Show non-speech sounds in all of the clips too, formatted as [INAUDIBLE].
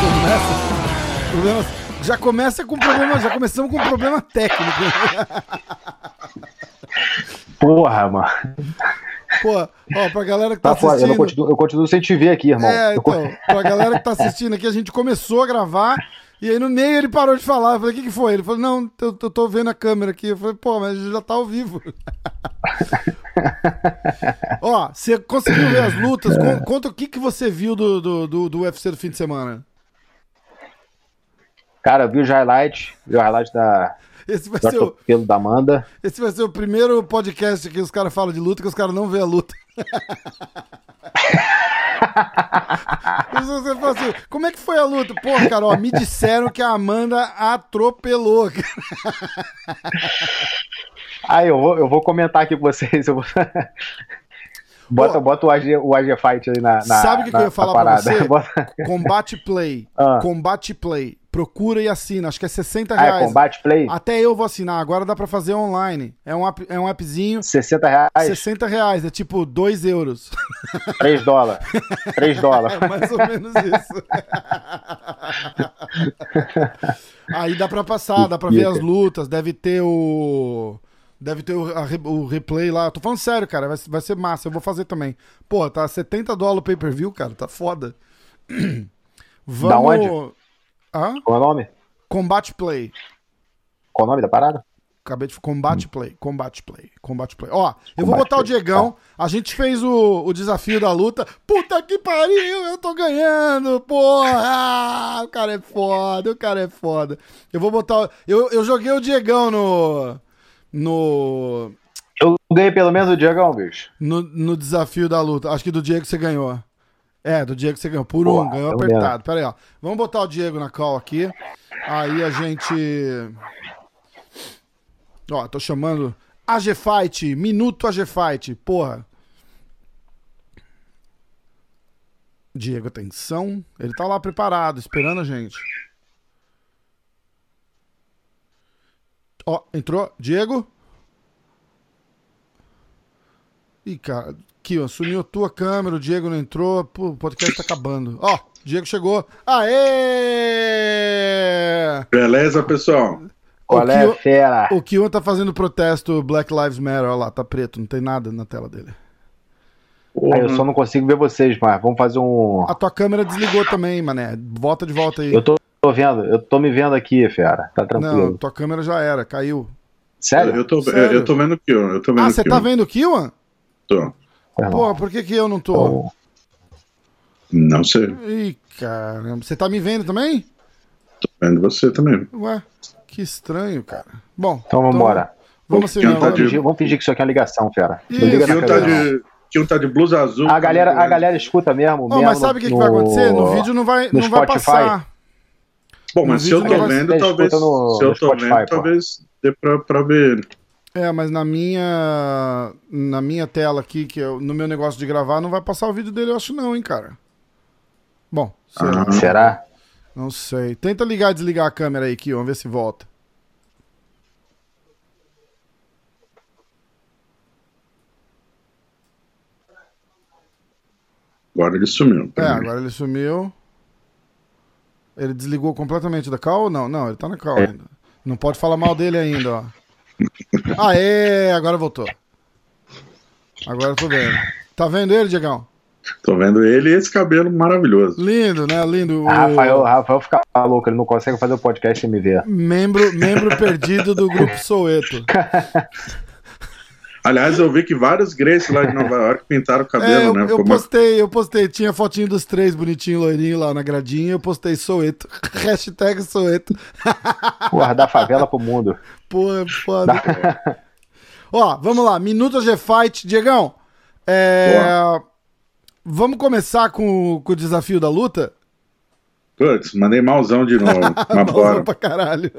Começa. Problemas, já começa com problema, já começamos com um problema técnico. Porra, mano. Pô, ó, pra galera que tá, Tá eu, assistindo. não continuo, eu continuo sem te ver aqui, irmão. É, Eu então, pra galera que tá assistindo aqui, a gente começou a gravar e aí no meio ele parou de falar. Eu falei, o que, que foi? Ele falou, não, eu, eu tô vendo a câmera aqui. Eu falei, pô, mas já tá ao vivo. [LAUGHS] Ó, você conseguiu ver as lutas? Con- Conta o que, que você viu do, do, do, do UFC do fim de semana. Cara, eu vi os highlights, vi o highlight da, Esse vai, ser o, atropelo da Amanda. esse vai ser o primeiro podcast que os caras falam de luta que os caras não vê a luta. [LAUGHS] [LAUGHS] Você fala assim, como é que foi a luta? Cara, ó, me disseram que a Amanda atropelou. Aí, eu vou, eu vou comentar aqui com vocês. Eu vou... bota, Pô. bota o AG, o AG Fight aí na, na Sabe o que, que eu ia falar pra você? [LAUGHS] Bota- Combate Play. Ah. Combate Play. Procura e assina. Acho que é 60 Ah, reais. é Combate Play? Até eu vou assinar. Agora dá pra fazer online. É um, app, é um appzinho. 60 reais, 60 reais. É tipo 2 euros. 3 dólares. [LAUGHS] 3 dólares. É mais ou menos isso. [LAUGHS] Aí dá pra passar, dá pra ver as lutas, deve ter o. Deve ter o, a o replay lá. Tô falando sério, cara. Vai, vai ser massa. Eu vou fazer também. Pô, tá 70 dólares o pay per view, cara. Tá foda. [CLEARS THROAT] Vamos. onde? Hã? Qual é o nome? Combate Play. Qual é o nome da parada? Acabei de. Combate Play. Combate Play. Combate Play. Ó, eu vou botar o Play. Diegão. A gente fez o, o desafio da luta. Puta que pariu, eu tô ganhando, porra! O cara é foda, o cara é foda. Eu vou botar. o- Eu, eu joguei o Diegão no. No. Eu ganhei pelo menos o Diegão, bicho. No, no desafio da luta. Acho que do Diego você ganhou. É, do Diego você ganhou. Por Porra, um, ganhou apertado. Pera aí, ó. Vamos botar o Diego na call aqui. Aí a gente. Ó, tô chamando. AG Fight, Minuto AG Fight, porra. Diego, atenção. Ele tá lá preparado, esperando a gente. Ó, entrou. Diego? Ih, cara, aqui, ó, sumiu a tua câmera, o Diego não entrou, pô, o podcast tá acabando. Ó, Diego chegou. Aê! Beleza, pessoal? Qual o é, Kio- fera? O Kion tá fazendo protesto Black Lives Matter, ó lá, tá preto, não tem nada na tela dele. Aí eu só não consigo ver vocês, mas vamos fazer um. A tua câmera desligou também, mané. Volta de volta aí. Eu tô, tô vendo, eu tô me vendo aqui, fera. Tá Não, tranquilo. tua câmera já era, caiu. Sério? Eu tô, Sério? eu tô vendo aqui, ó. Eu tô vendo Ah, você tá vendo o Kiwan? Tô. Irmão. Pô, por que que eu não tô? Então, Não sei. Ih, caramba. Você tá me vendo também? Tô vendo você também. Ué, que estranho, cara. Bom, Então vambora. Vamos assinar. tá Vamos de- fingir, vamos fingir que isso aqui é uma ligação, fera. Isso. Não liga tá não. de, um tá de blusa azul. A galera, a galera escuta mesmo. Ó, mesmo mas sabe o que, que no- vai acontecer? No vídeo não vai, no não vai Spotify. passar. Bom, mas no se eu tô vendo, talvez. no- se eu tô Spotify, vendo, pô. talvez dê pra, pra ver ele. É, mas na minha na minha tela aqui, que eu, no meu negócio de gravar, não vai passar o vídeo dele, eu acho não, hein, cara. Bom, será? Ah. Será? Não sei. Tenta ligar e desligar a câmera aí, Kio, vamos ver se volta. Agora ele sumiu. É, agora ele sumiu. Ele desligou completamente da call ou não? Não, ele tá na call É. ainda. Não pode falar mal dele ainda, ó. Aê, agora voltou. Agora eu tô vendo. Tá vendo ele, Diegão? Tô vendo ele e esse cabelo maravilhoso. Lindo, né? Lindo. O Rafael, Rafael fica louco, ele não consegue fazer o podcast ver. Membro, membro perdido do grupo Soueto. [LAUGHS] Aliás, eu vi que vários Grace lá de Nova York pintaram o É, cabelo, eu, né? eu Ficou uma- postei, eu postei. Tinha fotinho dos três bonitinho, loirinho lá na gradinha. Eu postei Soueto. [LAUGHS] Hashtag Soueto. Porra, da favela pro mundo. Pô, é foda. Ó, vamos lá. Minuto G Fight. Diegão, é... vamos começar com, o- com o desafio da luta? Putz, mandei malzão de novo. [LAUGHS] Mas Malzão bora. pra caralho.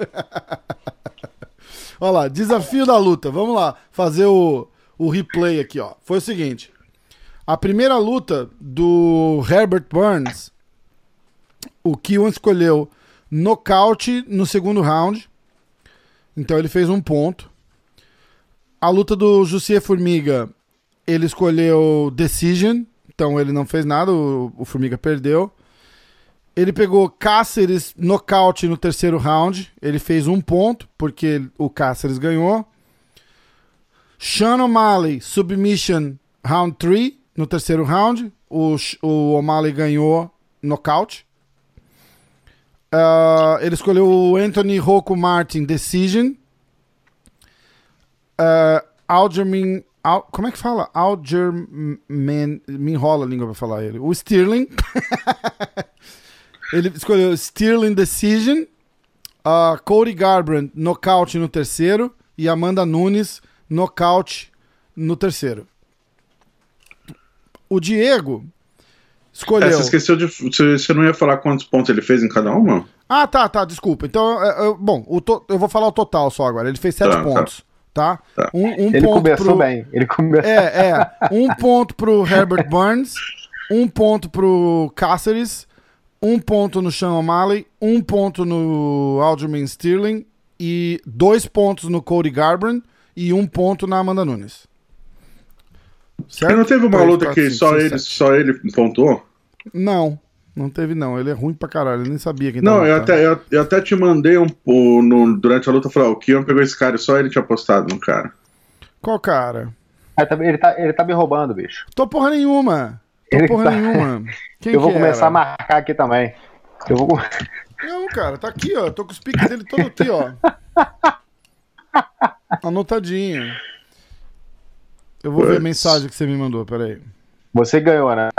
Olha lá, desafio da luta. Vamos lá, fazer o, o replay aqui, ó. Foi o seguinte. A primeira luta do Herbert Burns, o Kiwan escolheu nocaute no segundo round. Então ele fez um ponto. A luta do Jussier Formiga, ele escolheu Decision. Então ele não fez nada, o, o Formiga perdeu. Ele pegou Cáceres nocaute no terceiro round. Ele fez um ponto, porque o Cáceres ganhou. Sean O'Malley, submission round 3 no terceiro round. O, o O'Malley ganhou nocaute. Uh, ele escolheu o Anthony Rocco Martin, decision. Uh, Algermin. Al, como é que fala? Algerman. Me enrola a língua pra falar ele. O Stirling. [LAUGHS] ele escolheu Stirling Decision. Uh, Cody Garbrandt, nocaute no terceiro. E Amanda Nunes, nocaute no terceiro. O Diego escolheu. É, você esqueceu de. Você não ia falar quantos pontos ele fez em cada uma? Ah, tá, tá, desculpa. Então, eu, eu, bom, o to, eu vou falar o total só agora. Ele fez sete tá, tá. pontos. Tá? tá. Um, um ele ponto começou pro... bem. Ele começou... É, é. Um ponto pro Herbert Burns, um ponto pro Cáceres, um ponto no Sean O'Malley, um ponto no Alderman Sterling e dois pontos no Cody Garbrandt e um ponto na Amanda Nunes. Certo? Não teve uma luta que só ele, só ele pontuou? Não, não teve não. Ele é ruim pra caralho, eu nem sabia quem Não, eu até, eu, eu, até te mandei um no, durante a luta, falar, o Kion pegou esse cara, só ele tinha apostado no cara. Qual cara? É, tá, ele, tá, ele tá me roubando, bicho. Tô porra nenhuma. Ele porra tá... nenhuma. [LAUGHS] Quem eu vou começar era? a marcar aqui também. Eu vou... Não, cara, tá aqui, ó. Tô com os piques dele todo aqui, ó. [LAUGHS] Anotadinho. Eu vou ver a mensagem que você me mandou, peraí. Você ganhou, né?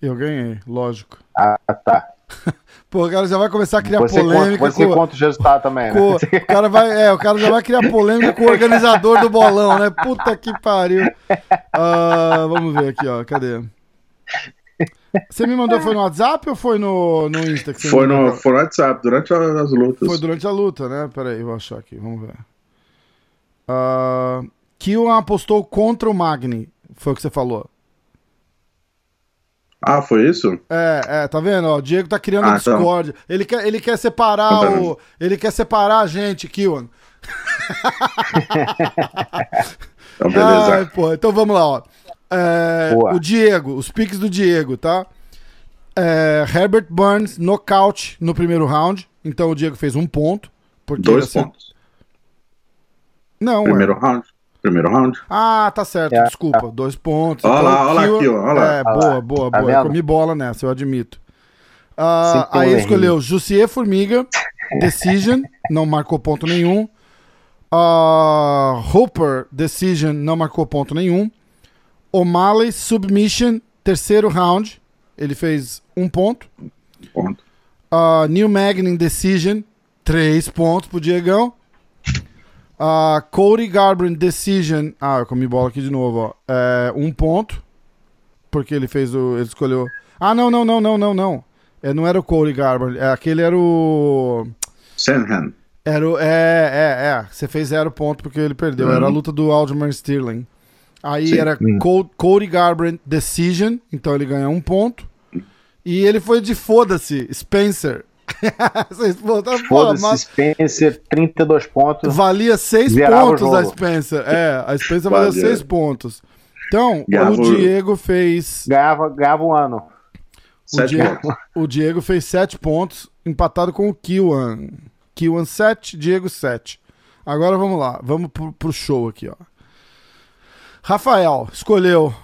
Eu ganhei, lógico. Ah, tá. [LAUGHS] Pô, o cara já vai começar a criar você polêmica. Conta, você com, conta o resultado também, com, né? O cara, vai, é, o cara já vai criar polêmica com o organizador do bolão, né? Puta que pariu. Uh, vamos ver aqui, ó. Cadê? Você me mandou, foi no WhatsApp ou foi no, no Insta? foi, no, foi no WhatsApp, durante as lutas. Foi durante a luta, né? Peraí, vou achar aqui, vamos ver. Uh, Kill apostou contra o Magni. Foi o que você falou. Ah, foi isso? É, é, tá vendo? Ó, o Diego tá criando ah, Discord. Então. Ele, quer, ele quer separar então, o. Ele quer separar a gente, Kiwan. [LAUGHS] então, beleza. Ai, pô, então vamos lá, ó. É, o Diego, os piques do Diego, tá? É, Herbert Burns, nocaute no primeiro round. Então o Diego fez um ponto. Porque Dois pontos. Não, Primeiro round. Primeiro round. Ah, tá certo, é, desculpa. É. Dois pontos. Olha então, lá, olha lá aqui, ó. Olha lá. É, boa, boa, tá boa. Eu comi bola nessa, eu admito. Uh, aí escolheu Jussier Formiga, Decision, não marcou ponto nenhum. Uh, Hooper, Decision, não marcou ponto nenhum. O'Malley, Submission, terceiro round. Ele fez um ponto. ponto. Uh, Neil Magnin, Decision, três pontos pro Diegão. Uh, Cody Garbrandt Decision. Ah, eu comi bola aqui de novo, ó. É, um ponto. Porque ele fez o. Ele escolheu. Ah, não, não, não, não, não, não. É, não era o Cody Garbrandt. É, aquele era o. Senhan. Era o. É, é, é. Você fez zero ponto porque ele perdeu. Uhum. Era a luta do Alderman Sterling. Aí Sim. era uhum. Cody Garbrandt Decision. Então ele ganha um ponto. E ele foi de foda-se, Spencer. [LAUGHS] Foda-se. Spencer, 32 pontos. Valia 6 pontos a Spencer. É, a Spencer valia 6 pontos. Então, ganhava, o Diego fez. Ganhava, ganhava um ano. O Diego, [LAUGHS] o Diego, fez 7 pontos, empatado com o Kiwan. Kiwan 7, Diego 7. Agora vamos lá, vamos pro, pro show aqui, ó. Rafael escolheu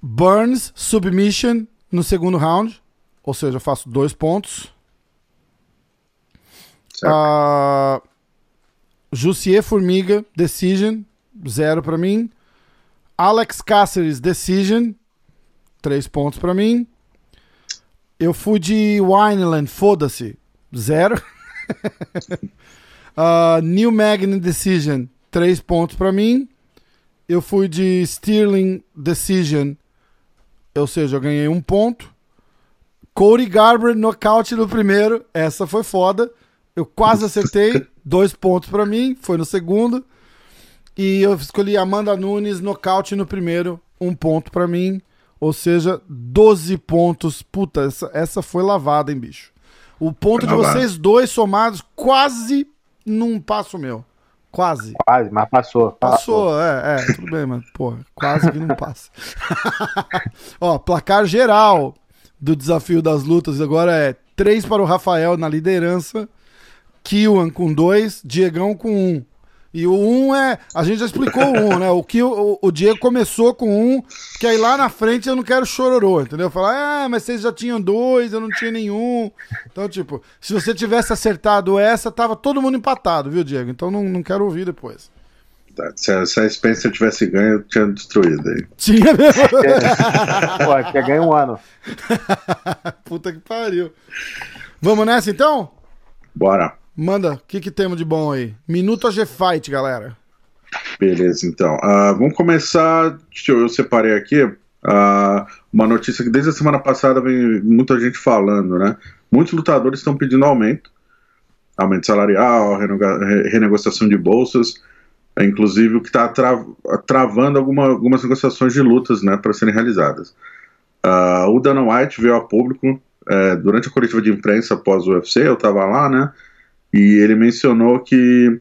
Burns Submission no segundo round, ou seja, eu faço dois pontos. Uh, Jussier Formiga, Decision, zero para mim. Alex Cáceres, Decision, três pontos para mim. Eu fui de Wineland, foda-se, zero. uh, [LAUGHS] New Magnin Decision, três pontos para mim. Eu fui de Stirling Decision, ou seja, eu ganhei um ponto. Cody Garber, nocaute no primeiro, essa foi foda. Eu quase acertei, [LAUGHS] dois pontos para mim, foi no segundo. E eu escolhi Amanda Nunes, nocaute no primeiro, um ponto para mim. Ou seja, 12 pontos. Puta, essa, essa foi lavada, hein, bicho? O ponto de vocês dois somados quase num passo meu. Quase. Quase, mas passou. Passou, passou. é, é, tudo bem, mas, porra, quase que não passa. [LAUGHS] Ó, placar geral do desafio das lutas agora é 3 para o Rafael na liderança, Kiwan com 2, Diegão com 1. Um. E o 1 um é. A gente já explicou o 1, um, né? O que o, o, Diego começou com 1, um, que aí lá na frente eu não quero chororô, entendeu? Falar, ah, mas vocês já tinham dois, eu não tinha nenhum. Então, tipo, se você tivesse acertado essa, tava todo mundo empatado, viu, Diego? Então não, não quero ouvir depois. Tá, se a, se a Spencer tivesse ganho, eu tinha destruído aí. [LAUGHS] Tinha mesmo? Pô, quer ganhar um ano. [LAUGHS] Puta que pariu. Vamos nessa então? Bora. Manda, o que, que temos de bom aí? Minuto a G-Fight, galera. Beleza, então. Uh, vamos começar. Eu, eu separei aqui uh, uma notícia que desde a semana passada vem muita gente falando, né? Muitos lutadores estão pedindo aumento, aumento salarial, renegociação de bolsas, inclusive o que está tra travando alguma, algumas negociações de lutas, né, para serem realizadas. Uh, o Dana White veio a público é, durante a coletiva de imprensa após o UFC, eu estava lá, né? E ele mencionou que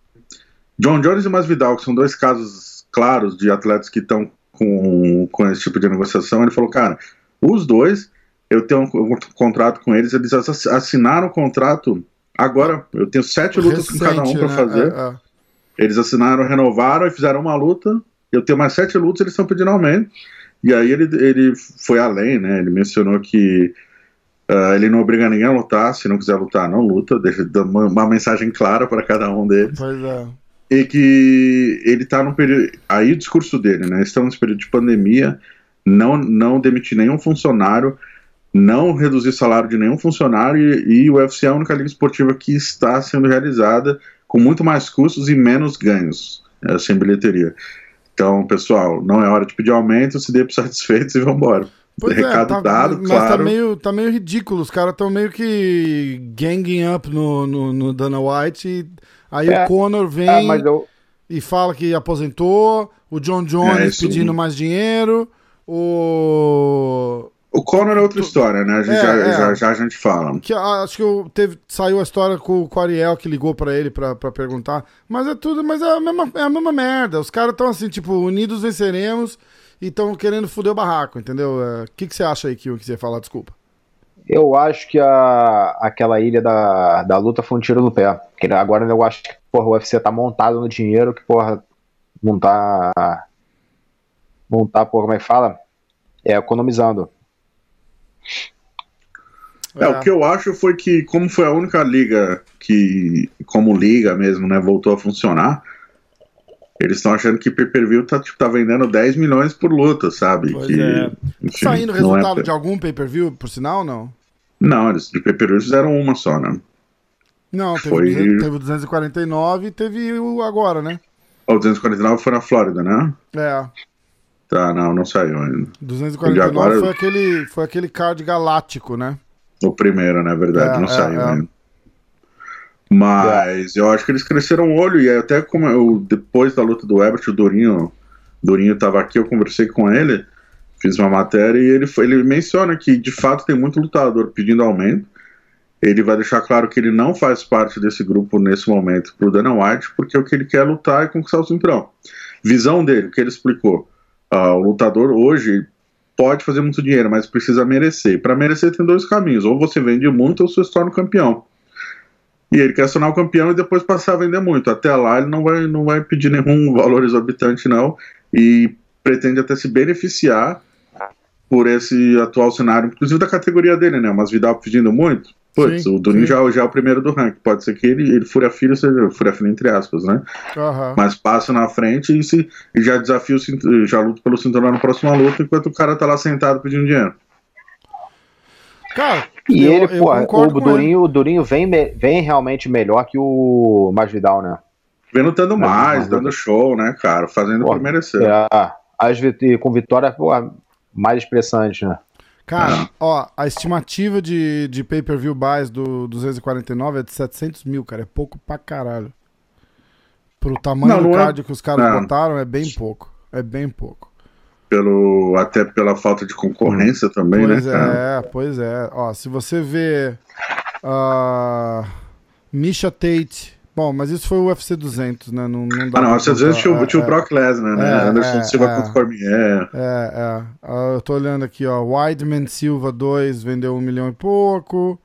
John Jones e Masvidal, que são dois casos claros de atletas que estão com, com esse tipo de negociação, ele falou, cara, os dois, eu tenho um, contrato com eles, eles assinaram o contrato agora, eu tenho sete lutas Recente, com cada um para né? fazer. É, é. Eles assinaram, renovaram e fizeram uma luta. Eu tenho mais sete lutas, eles estão pedindo aumento. E aí ele, ele foi além, né? Ele mencionou que Uh, ele não obriga ninguém a lutar, se não quiser lutar, não luta, deixa uma, uma mensagem clara para cada um deles. Pois é. E que ele está num período. Aí o discurso dele, né? Estamos nesse período de pandemia, não, não demitir nenhum funcionário, não reduzir salário de nenhum funcionário, e, e o UFC é a única liga esportiva que está sendo realizada com muito mais custos e menos ganhos, né, sem bilheteria. Então, pessoal, não é hora de pedir aumento, se dê por [LAUGHS] satisfeitos e vamos embora. Pois Recado é, tá, dado, mas tá claro. tá meio, tá meio ridículo. Os caras estão meio que ganging up no, no, no Dana White. E aí é, o Conor vem é, eu... e fala que aposentou. O John Jones é, pedindo mais dinheiro. O. O Conor é outra história, né? A gente é, já, é. já, já, a gente fala. Que, acho que eu teve, saiu a história com, com o Ariel que ligou para ele para perguntar. Mas é tudo, mas é a mesma, é a mesma merda. Os caras estão assim, tipo, unidos venceremos e estão querendo foder o barraco, entendeu? O é, que, que você acha aí que eu quiser falar? Desculpa. Eu acho que a, aquela ilha da, da luta foi um tiro no pé. Porque agora eu acho que porra, o UFC tá montado no dinheiro, que porra, não tá. Não tá, porra, como é que fala? É economizando. É, é, o que eu acho foi que, como foi a única liga que, como liga mesmo, né, voltou a funcionar, eles estão achando que pay-per-view tá, tipo, tá vendendo 10 milhões por luta, sabe? Pois que, é. Enfim, Saindo resultado é... de algum pay-per-view, por sinal, não? Não, eles de pay-per-view fizeram uma só, né? Não, teve, foi... 200, teve 249 e teve o agora, né? O 249 foi na Flórida, né? É. Tá, não, não saiu ainda. 249 agora... foi, aquele, foi aquele card galáctico, né? O primeiro, na verdade, é, não é, saiu é. ainda. Mas eu acho que eles cresceram o olho, e até como eu, depois da luta do Ebert, o Durinho, Durinho estava aqui, eu conversei com ele, fiz uma matéria, e ele, ele menciona que de fato tem muito lutador pedindo aumento. Ele vai deixar claro que ele não faz parte desse grupo nesse momento pro Dana White, porque o que ele quer é lutar é conquistar o cinturão. Visão dele, o que ele explicou. Uh, o lutador hoje pode fazer muito dinheiro, mas precisa merecer. Para merecer tem dois caminhos: ou você vende muito ou você se torna campeão. E ele quer acionar o campeão e depois passar a vender muito. Até lá ele não vai, não vai pedir nenhum [LAUGHS] valor exorbitante, não. E pretende até se beneficiar por esse atual cenário, inclusive da categoria dele, né? Mas Vidal pedindo muito. Putz, sim, o Durinho já, já, é o primeiro do ranking. Pode ser que ele, ele fure a filha, seja fure a filha entre aspas, né? Uhum. Mas passa na frente e, se, e já desafia o já luta pelo cinturão na próxima luta, enquanto o cara tá lá sentado pedindo dinheiro. Cara, e eu, ele, pô, o Durinho, o Durinho vem, vem realmente melhor que o Masvidal, né? Vem lutando mais, dando show, né, cara? Fazendo pô, por merecer. É, as, com vitória, pô, mais expressante, né? Cara, é. ó, a estimativa de, de pay-per-view buys do 249 é de 700 mil, cara. É pouco pra caralho. Pro tamanho não, do não é- card é... que os caras é. botaram, é bem pouco. É bem pouco. Pelo, até pela falta de concorrência também, pois né, cara? É, pois é. Ó, se você vê uh, Misha Tate Bom, mas isso foi o UFC 200, né? Não, não dá Ah, não, às vezes tinha, o- contar. tinha o É, Brock Lesnar, né? É, Anderson é, Silva é. contra Cormier. É, é. Ah, eu tô olhando aqui, ó. Weidman Silva 2 vendeu um milhão e pouco.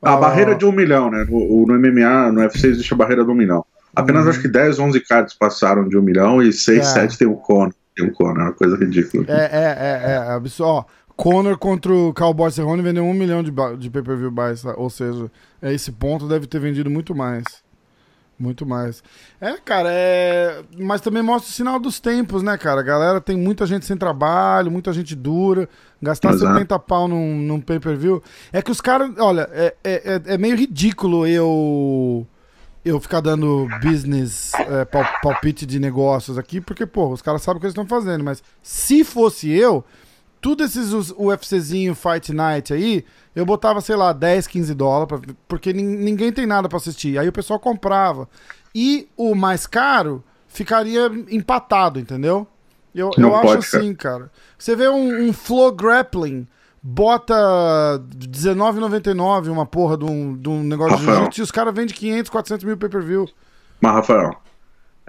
A Ah, barreira de um milhão, né? No, no MMA, no UFC existe a barreira de um milhão. Apenas Uhum. acho que 10, 11 cards passaram de um milhão e 6, É. 7 tem o Conor. O Conor, é uma coisa ridícula. É, é, é, é. absurdo. Ó, Conor contra o Cowboy Cerrone vendeu um milhão de, de pay-per-view buys, tá? ou seja, é esse ponto deve ter vendido muito mais. Muito mais. É, cara, é. Mas também mostra o sinal dos tempos, né, cara? A galera tem muita gente sem trabalho, muita gente dura. Gastar Exato. 70 pau num, num pay-per-view. É que os caras. Olha, é, é, é- é meio ridículo eu. Eu ficar dando business, é, pal- palpite de negócios aqui, porque, pô, os caras sabem o que eles estão fazendo. Mas se fosse eu, tudo esses UFCzinho Fight Night aí, eu botava, sei lá, 10, 15 dólares, pra- porque nin- ninguém tem nada pra assistir. Aí o pessoal comprava. E o mais caro ficaria empatado, entendeu? Eu, Não eu acho assim, cara. Você vê um, um Flow Grappling, bota R$19,99 uma porra de um, de um negócio de Rafael. jiu-jitsu e os caras vendem 500, 400 mil pay-per-view. Mas, Rafael,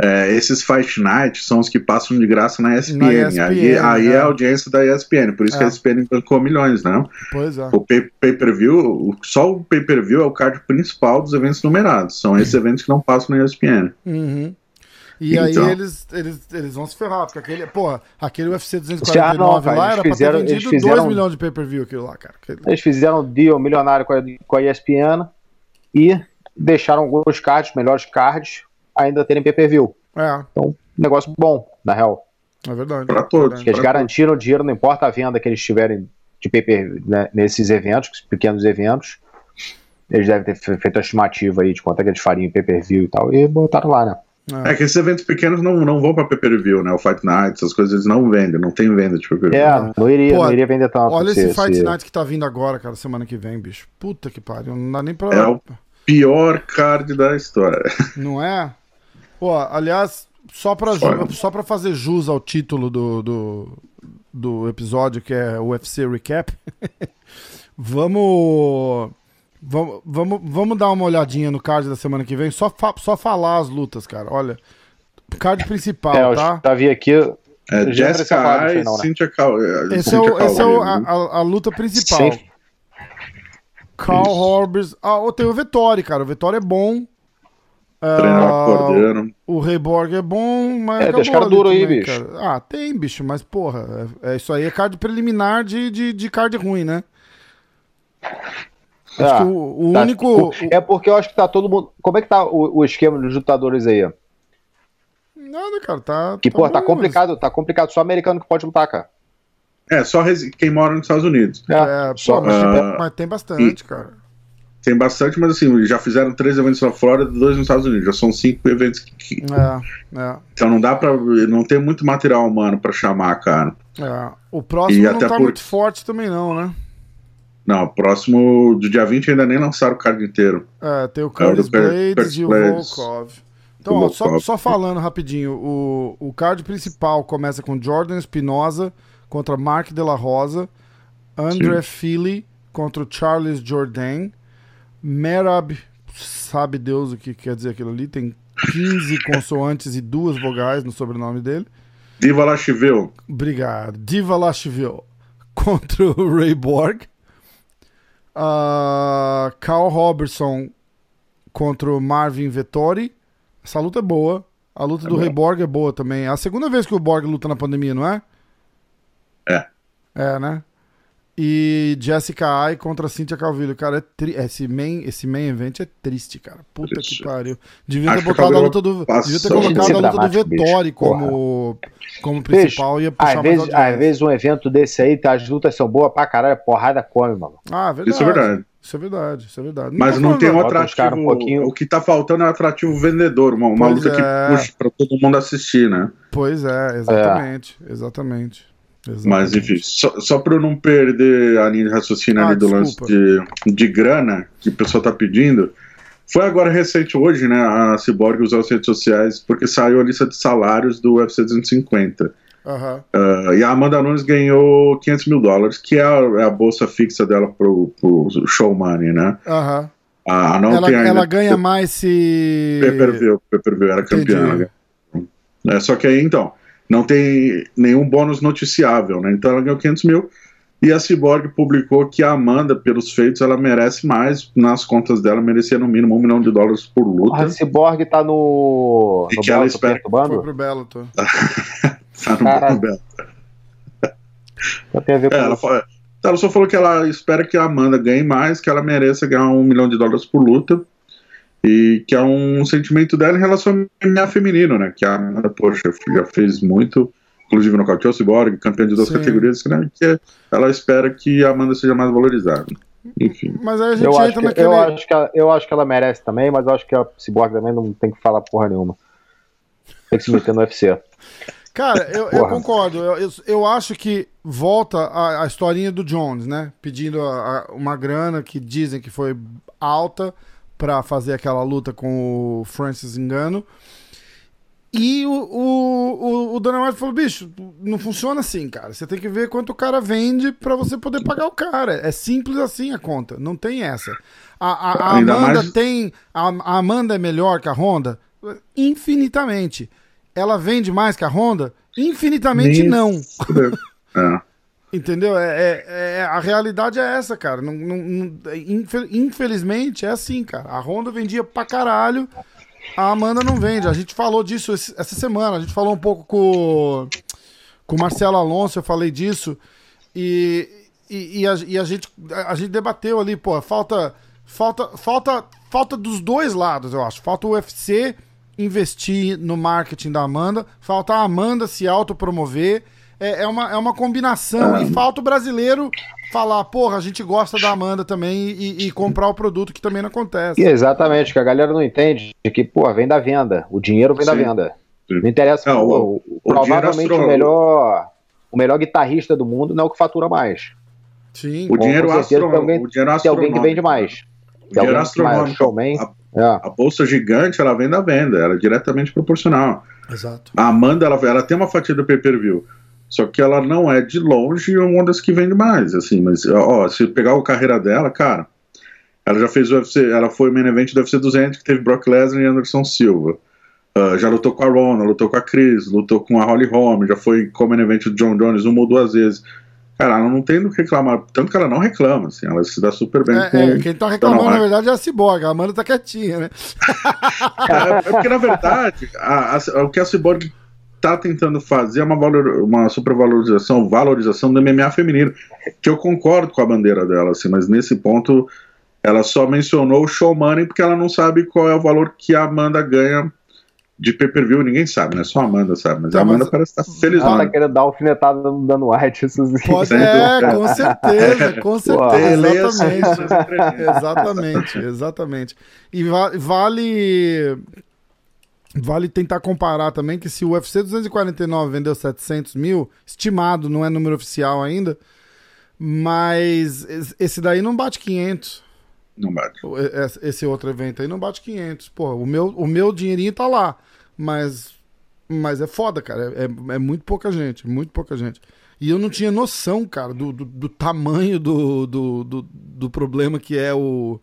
é, esses Fight Night são os que passam de graça na ESPN. Na ESPN, aí aí é a audiência da ESPN, por isso que É. a ESPN bancou milhões, né? Pois é. O pay- pay-per-view, só o pay-per-view é o card principal dos eventos numerados. São esses eventos que não passam na ESPN. Uhum. E Então. aí eles, eles, eles vão se ferrar, porque aquele, porra, aquele UFC Ah, 249 não, cara, lá eles era pra fizeram- ter eles vendido 2 fizeram- milhões de pay-per-view aquilo lá, cara. Aquele- Eles fizeram um deal milionário com a, com a ESPN e deixaram alguns cards, melhores cards, ainda terem pay-per-view. É, Então, negócio bom, na real. é verdade. Pra todos. Verdade. Que eles Pra garantiram o dinheiro, não importa a venda que eles tiverem de pay-per né, nesses eventos, pequenos eventos. Eles devem ter fe- feito a estimativa aí de quanto é que eles fariam em pay-per-view e tal, e botaram lá, né? É que esses eventos pequenos não, não vão pra pay-per-view, né? O Fight Night, essas coisas eles não vendem, não tem venda de pay-per-view. É, não iria, Pô, não iria vender tanto. Olha se- esse Fight se- Night que tá vindo agora, cara, semana que vem, bicho. Puta que pariu. Não dá nem pra. É o- Pior card da história. [LAUGHS] Não é? Pô, aliás, só pra, Olha. só pra fazer jus ao título do, do, do episódio, que é o UFC Recap, [LAUGHS] vamos, vamos, vamos, vamos dar uma olhadinha no card da semana que vem, só, fa- só falar as lutas, cara. Olha, card principal, É, eu tá? já vi aqui. É Jessica Ai, final, né? Cynthia Cal... é, Esse é, o, esse é o- a, né? a- a luta principal. Sim. Carl Isso. Horbers. Ah, oh, tem o Vettori, cara. O Vettori é bom. Ah, Cordeiro. O Reborg é bom, mas. É, tem acabou caras ali duros aí, também, bicho. cara. Ah, tem, bicho, mas porra, é, é isso aí é card preliminar de, de, de card ruim, né? Acho Ah, que o, o tá- único. É porque eu acho que tá todo mundo. Como é que tá o, o esquema dos lutadores aí? Nada, cara, tá. Que, porra, tá bom, complicado, tá complicado. Só americano que pode lutar, cara. É, só resi- quem mora nos Estados Unidos. mas- É, só- pô, mas, ah, mas tem bastante, cara. Tem bastante, mas assim, já fizeram três eventos na Flórida, dois nos Estados Unidos. Já são cinco eventos. Que... É, é, Então não dá pra. Não tem muito material humano pra chamar, cara. é. O próximo E não até tá por- muito forte também, não, né? Não, próximo do dia 20 ainda nem lançaram o card inteiro. É, tem o É, Curtis Per- Blades Curtis e o Blades. Volkov. Então, ó, só, só falando rapidinho, o, o card principal começa com Jordan Espinosa contra Mark De La Rosa, André Fili contra o Charles Jordan, Merab, sabe Deus o que quer dizer aquilo ali, tem 15 [LAUGHS] consoantes e duas vogais no sobrenome dele. Diva Lachiville. Obrigado. Diva Lashville contra o Ray Borg. Ah, Carl Robertson contra o Marvin Vettori. Essa luta é boa. A luta do boa. Ray Borg é boa também. É a segunda vez que o Borg luta na pandemia, não é? É. É, né? E Jessica Ai contra Cynthia Calvillo. Cara, é tri... esse, main, esse main event é triste, cara. Puta Triste. que pariu. Devia ter que a botado a Calvillo luta do. Devia ter colocado a luta do. Vettori como, como principal. ia puxar Às mais vezes, às vezes um evento desse aí, tá, as lutas são boas pra caralho, porrada come, mano. Ah, verdade. Isso é verdade. Isso é verdade, isso é verdade. Mas não falando tem um atrativo. um pouquinho. O que tá faltando é um atrativo vendedor, uma, uma luta que é. puxa pra todo mundo assistir, né? Pois é, exatamente. Exatamente. Exatamente. Mas enfim, só, só pra eu não perder a linha de raciocínio Ah, ali do desculpa. lance de, de grana que o pessoal tá pedindo. Foi agora recente hoje, né? A Cyborg usou as redes sociais porque saiu a lista de salários do UFC 250. Aham. Uh, e a Amanda Nunes ganhou 500 mil dólares, que é a, é a bolsa fixa dela pro, pro show money, né? Aham. Ah, não ela, tem ainda. ela ganha mais se. Pay-per-view, pay-per-view, era campeã. É, só que aí, então, não tem nenhum bônus noticiável, né? Então ela ganhou 500 mil. E a Cyborg publicou que a Amanda, pelos feitos, ela merece mais. Nas contas dela, merecia no mínimo um milhão de dólares por luta. A Cyborg tá no. E no que ela Bellator espera-? Foi pro Bellator. [LAUGHS] Tá no Caralho. bom dela. Só tem a ver com É, ela só falou que ela espera que a Amanda ganhe mais, que ela mereça ganhar um milhão de dólares por luta. E que é um sentimento dela em relação ao MMA feminino, né? Que a Amanda, poxa, já fez muito, inclusive no Cautel Cyborg, campeã de duas Sim. categorias, né? Que ela espera que a Amanda seja mais valorizada. Enfim. Mas aí a gente Eu acho, entra que, naquele. eu, acho que ela, eu acho que ela merece também, mas eu acho que a Cyborg também não tem que falar porra nenhuma. Tem que se meter no UFC. Cara, eu, eu concordo. Eu, eu, eu acho que volta a, a historinha do Jones, né? Pedindo a- a- uma grana que dizem que foi alta pra fazer aquela luta com o Francis Engano. E o, o, o, o Dana White falou: bicho, não funciona assim, cara. Você tem que ver quanto o cara vende pra você poder pagar o cara. É simples assim a conta. Não tem essa. A, a, a Amanda mais- tem. A, a Amanda é melhor que a Honda? Infinitamente. Ela vende mais que a Honda? Infinitamente Nem- não. [LAUGHS] É. Entendeu? É, é- é- a realidade é essa, cara. Não, não- não- infe- infelizmente é assim, cara. A Honda vendia pra caralho, a Amanda não vende. A gente falou disso essa semana. A gente falou um pouco com, com o Marcelo Alonso, eu falei disso. E, e, e a, e a gente, a gente debateu ali, pô, falta, falta, falta, falta dos dois lados, eu acho. Falta o UFC investir no marketing da Amanda, falta a Amanda se autopromover. É, é, uma, é uma combinação. E falta o brasileiro falar, porra, a gente gosta da Amanda também e, e comprar o produto que também não acontece. E exatamente, que a galera não entende que, pô, vem da venda. O dinheiro vem da Sim. venda. Sim. Não interessa. É, o- pô, o provavelmente dinheiro o melhor, o melhor guitarrista do mundo não é o que fatura mais. Sim. O Com dinheiro, certeza astro... tem alguém- o dinheiro Tem alguém que astronômico. vende mais. O Tem dinheiro alguém que mais, astronômico. showman. A, É. a bolsa gigante, ela vem da venda, ela é diretamente proporcional. Exato. A Amanda, ela, ela tem uma fatia do pay-per-view. Só que ela não é de longe uma das que vende mais, assim, mas ó, se pegar a carreira dela, cara, ela já fez o UFC, ela foi o main event do UFC 200 que teve Brock Lesnar e Anderson Silva. Ah, já lutou com a Rona, lutou com a Cris, lutou com a Holly Holm, já foi como main event do John Jones uma ou duas vezes. Cara, ela não tem do que reclamar, tanto que ela não reclama, assim, ela se dá super bem É, com... é, quem tá reclamando, na verdade, é a Cyborg. A Amanda tá quietinha, né? É, é porque, na verdade, a- a- o que a Cyborg tá tentando fazer é uma, valor, uma supervalorização, valorização do MMA feminino, que eu concordo com a bandeira dela, assim, mas nesse ponto ela só mencionou o show money porque ela não sabe qual é o valor que a Amanda ganha de pay-per-view, ninguém sabe, né? Só a Amanda sabe, mas Tá, a Amanda mas- parece estar Ela felizona. tá querendo dar alfinetada no Dano White. Pode, é, com certeza, com certeza. Exatamente. Exatamente, exatamente. E va- vale vale tentar comparar também que se o UFC 249 vendeu 700 mil, estimado, não é número oficial ainda, mas es- esse daí não bate 500. Não bate. Esse outro evento aí não bate 500. Pô, o meu, o meu dinheirinho tá lá, mas mas é foda, cara. É, é- é muito pouca gente, muito pouca gente. E eu não tinha noção, cara, do, do, do tamanho do, do, do, do problema que é o,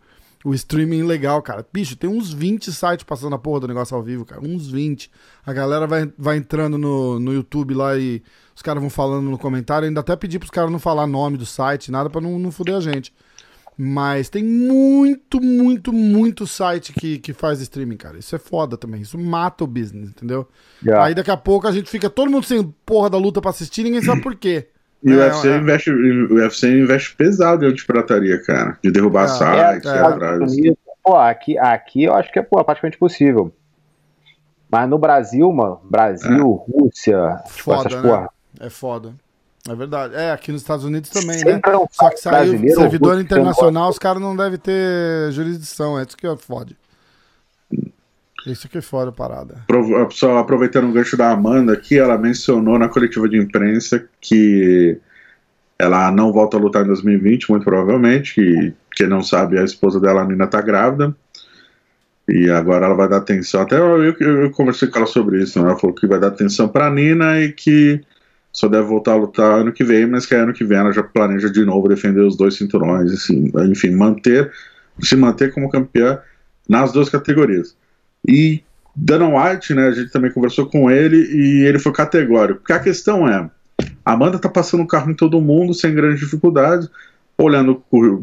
o streaming legal, cara. Bicho, tem uns 20 sites passando a porra do negócio ao vivo, cara. Uns 20. A galera vai, vai entrando no, no YouTube lá e os caras vão falando no comentário. Ainda até pedi pros caras não falar nome do site, nada pra não, não fuder a gente. Mas tem muito, muito, muito site que, que faz streaming, cara. Isso é foda também. Isso mata o business, entendeu? Já. Aí daqui a pouco a gente fica todo mundo sem porra da luta pra assistir, ninguém sabe por quê. E o É, UFC, é. Investe, o UFC investe pesado em antipirataria, cara. De derrubar É, sites, é. ir atrás. Pô, aqui, aqui eu acho que é pô, praticamente possível. Mas no Brasil, mano, Brasil, Rússia, tipo, Foda, essas né? porra. É foda. É verdade. É, aqui nos Estados Unidos também, né? Sempre é um Só que saiu servidor internacional, os caras não devem ter jurisdição. É isso que é fode. Isso que é foda a parada. Só aproveitando o gancho da Amanda aqui, ela mencionou na coletiva de imprensa que ela não volta a lutar em 2020, muito provavelmente, que quem não sabe, a esposa dela, a Nina, tá grávida. E agora ela vai dar atenção. Até eu, eu, eu conversei com ela sobre isso, né? Ela falou que vai dar atenção pra Nina e que só deve voltar a lutar ano que vem, mas que ano que vem ela já planeja de novo defender os dois cinturões, assim, enfim, manter se manter como campeã nas duas categorias. E Dana White, né, a gente também conversou com ele e ele foi categórico. Porque a questão é, a Amanda tá passando o carro em todo mundo sem grande dificuldade, olhando,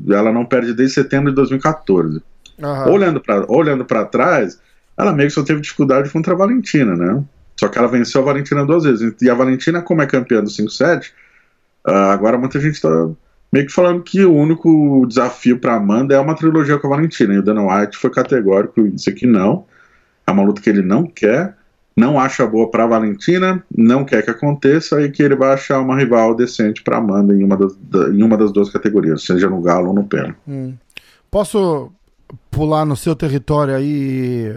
ela não perde desde setembro de 2014. Uhum. Olhando para olhando trás, ela meio que só teve dificuldade contra a Valentina, né? Só que ela venceu a Valentina duas vezes. E a Valentina, como é campeã do 5-7, uh, ah, agora muita gente tá meio que falando que o único desafio para Amanda é uma trilogia com a Valentina. E o Dana White foi categórico e disse que não. É uma luta que ele não quer, não acha boa para Valentina, não quer que aconteça e que ele vai achar uma rival decente para Amanda em uma, das, em uma das duas categorias, seja no galo ou no pé. Hum. Posso pular no seu território aí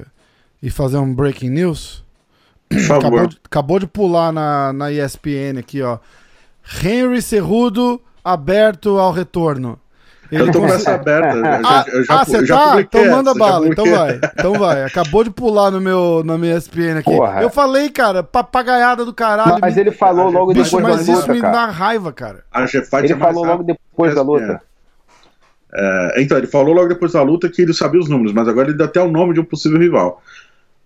e fazer um breaking news? Acabou de, acabou de pular na, na ESPN aqui, ó. Henry Cerrudo aberto ao retorno. Ele eu tô com essa aberta. Ah, eu já, ah, você tá? Então manda essa, bala. Então vai. Então vai. Acabou de pular no meu, na minha ESPN aqui. Porra. Eu falei, cara, papagaiada do caralho. Mas me... ele falou logo Bicho, depois da luta, Mas isso me dá raiva, cara. ele é falou logo depois da luta. É, então, ele falou logo depois da luta que ele sabia os números, mas agora ele dá até o nome de um possível rival.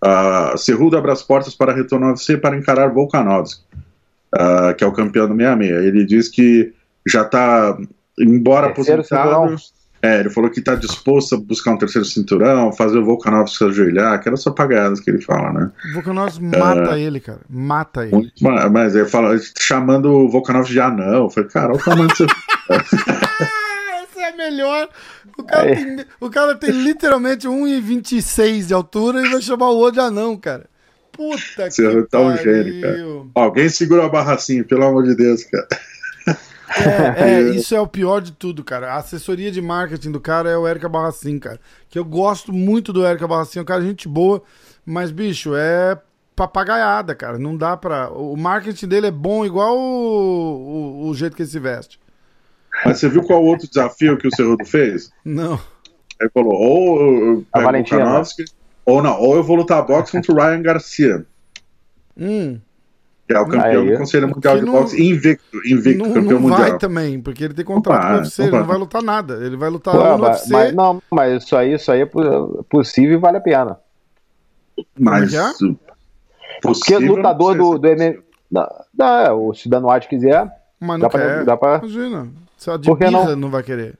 Uh, Cerrudo abre as portas para retornar ao UFC para encarar Volkanovski, uh, que é o campeão do 66. Ele diz que já está embora terceiro aposentado. É, ele falou que está disposto a buscar um terceiro cinturão, fazer o Volkanovski se ajoelhar, aquelas apagadas que ele fala, né? O Volkanovski mata é, ele, cara. Mata ele. Muito, mas ele fala, chamando o Volkanovski de anão. Eu falei, cara, olha o tamanho do seu. [LAUGHS] Essa é a melhor. O cara, tem, o cara tem literalmente 1,26 de altura e vai chamar o outro de anão, cara. Puta Você que tá um gênio, cara. Alguém segura a barra assim, pelo amor de Deus, cara. É, é, [LAUGHS] isso é o pior de tudo, cara. A assessoria de marketing do cara é o Erika Barracin, cara. Que eu gosto muito do Erika Barracin, é um cara gente boa, mas, bicho, é papagaiada, cara. Não dá pra. O marketing dele é bom igual o, o, o jeito que ele se veste. Mas você viu qual outro desafio que o Cerrudo fez? Não. Ele falou, ou a Valentina. ou não, ou eu vou lutar boxe contra o Ryan Garcia. Hum que é o campeão do Conselho Mundial de Boxe, invicto, invicto não, campeão não mundial. vai também, porque ele tem contrato com o UFC, ele não vai lutar nada. Ele vai lutar Ué, no UFC. Mas, não, mas isso aí, isso aí é possível e vale a pena. Mas. É? Porque lutador do, do MMA. Não, não, se o Dan White quiser. Mas não dá quer. Pra, dá pra... Imagina. Se a de birra não? não vai querer.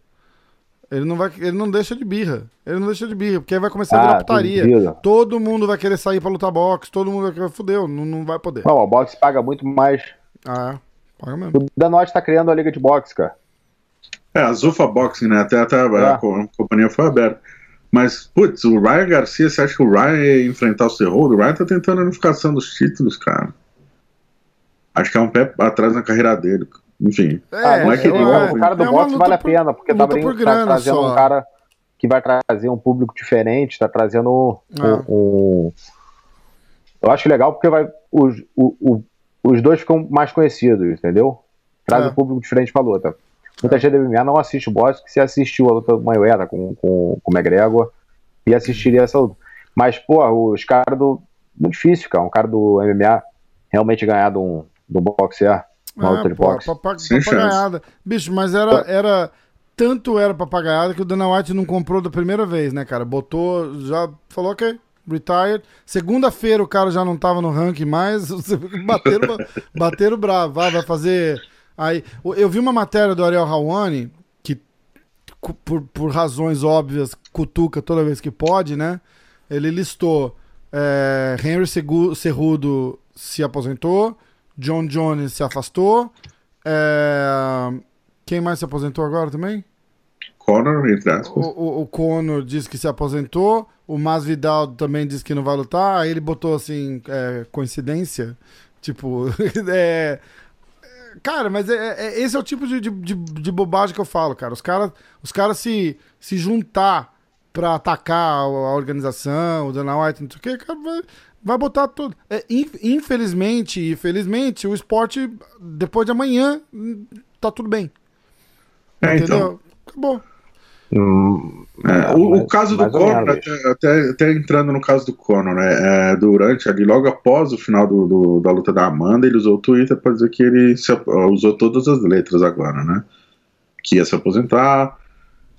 Ele não, vai, ele não deixa de birra. Ele não deixa de birra, porque aí vai começar a virar ah, putaria. Todo mundo vai querer sair pra lutar boxe, todo mundo vai querer. Fudeu, não, não vai poder. Não, o boxe paga muito mais. Ah, é. Paga mesmo. O Danote tá criando a liga de boxe, cara. É, a Zufa Boxing, né? Até, até é. a, a, companhia foi aberta. Mas, putz, o Ryan Garcia, você acha que o Ryan ia enfrentar o Cerro? O Ryan tá tentando a unificação dos títulos, cara. Acho que é um pé atrás na carreira dele. Enfim. É, ah, não é que é, o cara do é boxe vale a pena, porque tá, brincando, tá trazendo só. um cara que vai trazer um público diferente, tá trazendo um, é. um, Eu acho legal porque vai. Os, o, os dois ficam mais conhecidos, entendeu? Traz é. um público diferente pra luta. Muita é. gente da MMA não assiste o boxe, que se assistiu a luta do Mayweather com, com, com o McGregor e assistiria essa luta. Mas, pô, os caras do. Muito difícil, cara. Um cara do MMA realmente ganhar de um, do boxer uma é, luta de boxe. papagaiada. Bicho, mas era, era. Tanto era papagaiada que o Dana White não comprou da primeira vez, né, cara? Botou, já falou, ok, retired. Segunda-feira o cara já não tava no ranking mais. [LAUGHS] bateram, bateram bravo. Vai, vai fazer. Aí, eu vi uma matéria do Ariel Hawani, que por, por razões óbvias cutuca toda vez que pode, né? Ele listou é, Henry Cerrudo se aposentou, John Jones se afastou. É... Quem mais se aposentou agora também? Conor, entre aspas. O, o, o Conor disse que se aposentou. O Masvidal também disse que não vai lutar. Aí ele botou assim, é, coincidência. Tipo, [LAUGHS] é, Cara, mas é, é, esse é o tipo de, de, de, bobagem que eu falo, cara. Os caras os cara se, se juntar pra atacar a, a organização, o Dana White, não sei o que, cara, vai, vai botar tudo. É, infelizmente e felizmente, o esporte, depois de amanhã, tá tudo bem. É, Entendeu? Então. Acabou. Hum, é, o, o, caso do Conor, até, até, até, entrando no caso do Conor, né, é, durante ali, logo após o final do, do, da luta da Amanda, ele usou o Twitter para dizer que ele se, usou todas as letras agora, né? Que ia se aposentar,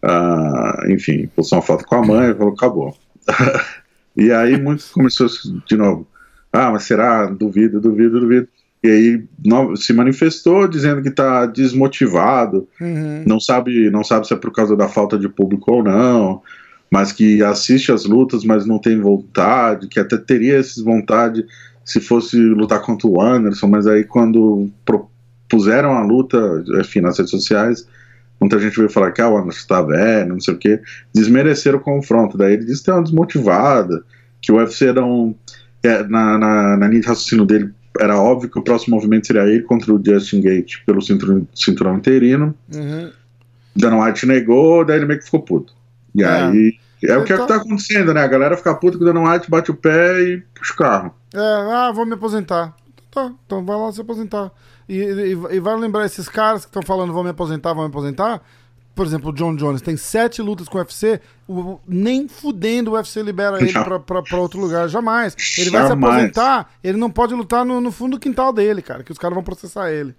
Uh, enfim, postou uma foto com a mãe e falou: acabou. [LAUGHS] e aí muitos começou de novo. Ah, mas será? Duvido, duvido, duvido. E aí se manifestou dizendo que está desmotivado, uhum. não sabe, não sabe se é por causa da falta de público ou não, mas que assiste as lutas, mas não tem vontade, que até teria essa vontade se fosse lutar contra o Anderson, mas aí quando propuseram a luta, enfim, nas redes sociais, muita gente veio falar que ah, o Anderson está velho, não sei o que, desmereceram o confronto. Daí ele disse que é uma desmotivada, que o UFC não. É, na, na, na linha de raciocínio dele, era óbvio que o próximo movimento seria ele contra o Justin Gate pelo cinturão, cinturão interino. Uhum. White negou, daí ele meio que ficou puto. E é. aí. É o que, é que tá acontecendo, né? A galera fica puta que o Dana White bate o pé e puxa o carro. É, ah, vou me aposentar. Tá, então vai lá se aposentar. E, e, e vai lembrar esses caras que estão falando vão me aposentar, vão me aposentar por exemplo, o John Jones tem sete lutas com o UFC, o, nem fudendo o UFC libera ele pra, pra, pra, outro lugar, jamais. Ele vai se aposentar, ele não pode lutar no, no fundo do quintal dele, cara, que os caras vão processar ele.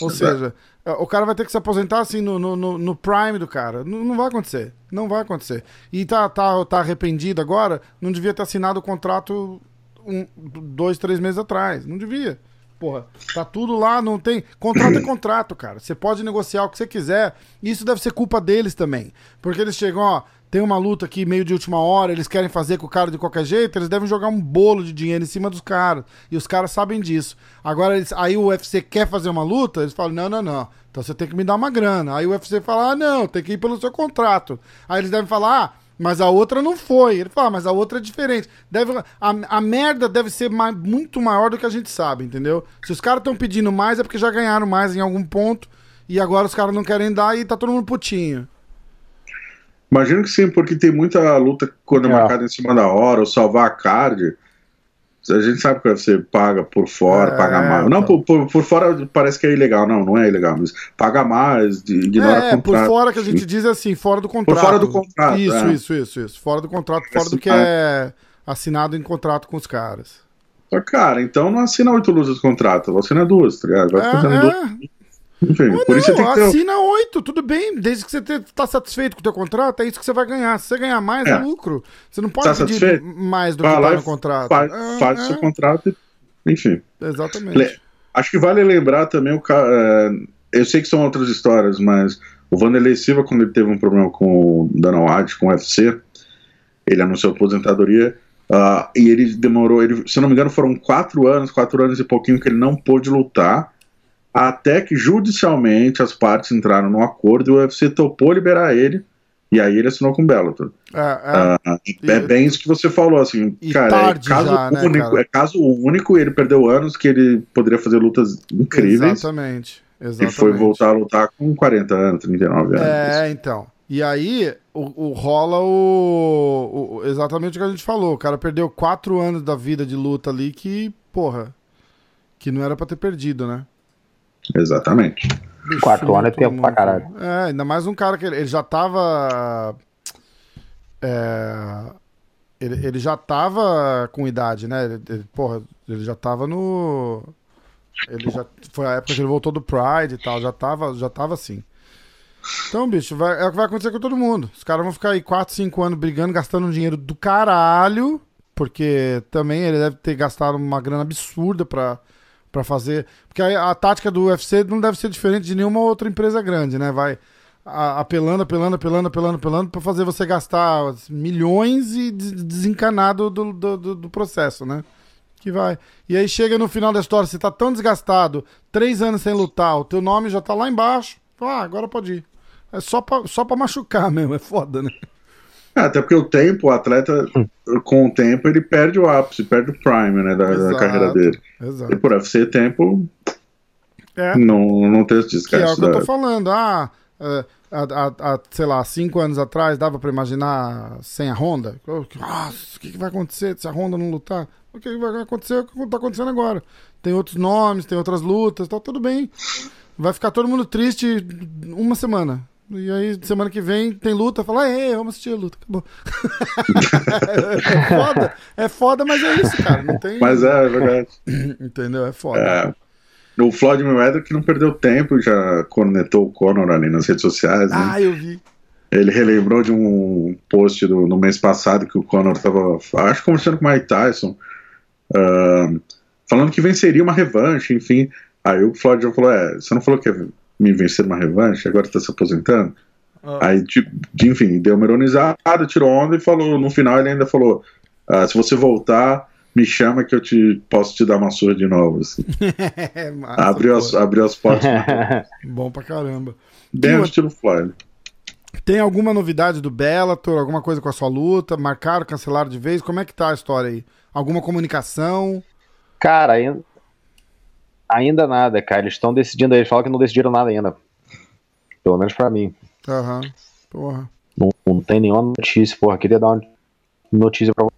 Ou seja, é, o cara vai ter que se aposentar assim no, no, no prime do cara. Não, não, vai acontecer. Não vai acontecer. E tá, tá, tá arrependido agora, não devia ter assinado o contrato um, dois, três meses atrás. Não devia. Porra, tá tudo lá, não tem. Contrato é contrato, cara. Você pode negociar o que você quiser. Isso deve ser culpa deles também. Porque eles chegam, ó, tem uma luta aqui meio de última hora, eles querem fazer com o cara de qualquer jeito, eles devem jogar um bolo de dinheiro em cima dos caras. E os caras sabem disso. Agora, eles, aí o UFC quer fazer uma luta, eles falam: não, não, não. Então você tem que me dar uma grana. Aí o UFC fala: ah, não, tem que ir pelo seu contrato. Aí eles devem falar: ah mas a outra não foi. Ele fala, ah, mas a outra é diferente. Deve, a, a merda deve ser mais, muito maior do que a gente sabe, entendeu? Se os caras estão pedindo mais, é porque já ganharam mais em algum ponto. E agora os caras não querem dar e tá todo mundo putinho. Imagino que sim, porque tem muita luta quando é, é marcada em cima da hora, ou salvar a card. A gente sabe que você paga por fora, é, paga mais. Não, então. por, por, por, fora parece que é ilegal. Não, não é ilegal, mas paga mais, ignora é, contrato. por fora que a gente diz assim, fora do contrato. Por fora do contrato. Isso, é. isso, isso, isso. Fora do contrato, fora do que é assinado em contrato com os caras. Cara, então não assina oito luzes de contrato, assina duas, tá ligado? Vai é, fazendo duas. É. Enfim, por não, isso você tem que ter... assina oito, tudo bem, desde que você está satisfeito com o teu contrato, é isso que você vai ganhar. Se você ganhar mais, é, é lucro. Você não pode tá pedir satisfeito? mais do que está no contrato. Faz, é, faz o seu é. contrato, enfim. Exatamente. Le... Acho que vale lembrar também o cara. É, eu sei que são outras histórias, mas o Vanderlei Silva, quando ele teve um problema com o Dana White, com o UFC, ele anunciou aposentadoria. Uh, e ele demorou, ele, se não me engano, foram quatro anos, quatro anos e pouquinho que ele não pôde lutar até que judicialmente as partes entraram num acordo e o UFC topou liberar ele. E aí ele assinou com o Bellator. É, é, uh, é bem isso que você falou, assim, cara, é caso, já, né, único, cara? é caso único, ele perdeu anos que ele poderia fader lutas incríveis. Exatamente. Exatamente. E foi voltar a lutar com 40 anos, 39 anos. É, então. E aí o, o rola o, o, exatamente o que a gente falou. O cara perdeu quatro anos da vida de luta ali que, porra, que não era para ter perdido, né? Exatamente. Bicho, Quatro anos é tempo pra caralho. É, ainda mais um cara que ele, ele já tava. É, ele, ele já tava com idade, né? Ele, ele, porra, ele já tava no. Ele já. Foi a época que ele voltou do Pride e tal, já tava, já tava assim. Então, bicho, vai, é o que vai acontecer com todo mundo. Os caras vão ficar aí 4, 5 anos brigando, gastando um dinheiro do caralho. Porque também ele deve ter gastado uma grana absurda pra para fazer. Porque a, a, tática do UFC não deve ser diferente de nenhuma outra empresa grande, né? Vai a, apelando, apelando, apelando, apelando, apelando para fazer você gastar milhões e desencanar do, do, do, do, processo, né? Que vai. E aí chega no final da história, você tá tão desgastado, três anos sem lutar, o teu nome já tá lá embaixo. Ah, agora pode ir. É só pra, só pra machucar [LAUGHS] mesmo, é foda, né? É, até porque o tempo, o atleta, com o tempo, ele perde o ápice, perde o prime, né, da, da carreira dele. Exato. E por UFC tempo, é. não, não tem esse desgaste. Que é o que eu tô falando. Ah, é, a, a, sei lá, cinco anos atrás dava para imaginar sem a Honda? Nossa, o que, que, vai acontecer se a Honda não lutar? O que, que vai acontecer? O que tá acontecendo agora? Tem outros nomes, tem outras lutas, tá tudo bem. Vai ficar todo mundo triste uma semana. E aí, semana que vem, tem luta, fala, ei, vamos assistir a luta, acabou. [LAUGHS] é foda, é foda, mas é isso, cara. Não tem... Mas é, é verdade. [CLEARS THROAT] Entendeu? É foda. É. O Floyd Mayweather que não perdeu tempo, já conectou o Conor ali nas redes sociais. Né? Ah, eu vi. ele relembrou de um post do, no mês passado que o Conor estava, acho, conversando com o Mike Tyson, uh, falando que venceria uma revanche, enfim. Aí o Floyd já falou: É, você não falou que me vencer uma revanche, agora está se aposentando? Ah. Aí, tipo, enfim, deu uma ironizada, tirou onda e falou, no final ele ainda falou: ah, se você voltar, me chama que eu te posso te dar uma surra de novo. Assim. [LAUGHS] Massa, abriu, as, abriu as portas. [LAUGHS] Bom pra caramba. Bem o estilo Floyd. Tem alguma novidade do Bellator, alguma coisa com a sua luta? Marcaram, cancelaram de vez? Como é que tá a história aí? Alguma comunicação? Cara, ainda, nada, cara. Eles estão decidindo, eles falam que não decidiram nada ainda. Pelo menos pra mim. Aham, uhum. porra. Não, não, tem nenhuma notícia, porra. Queria dar uma notícia pra você.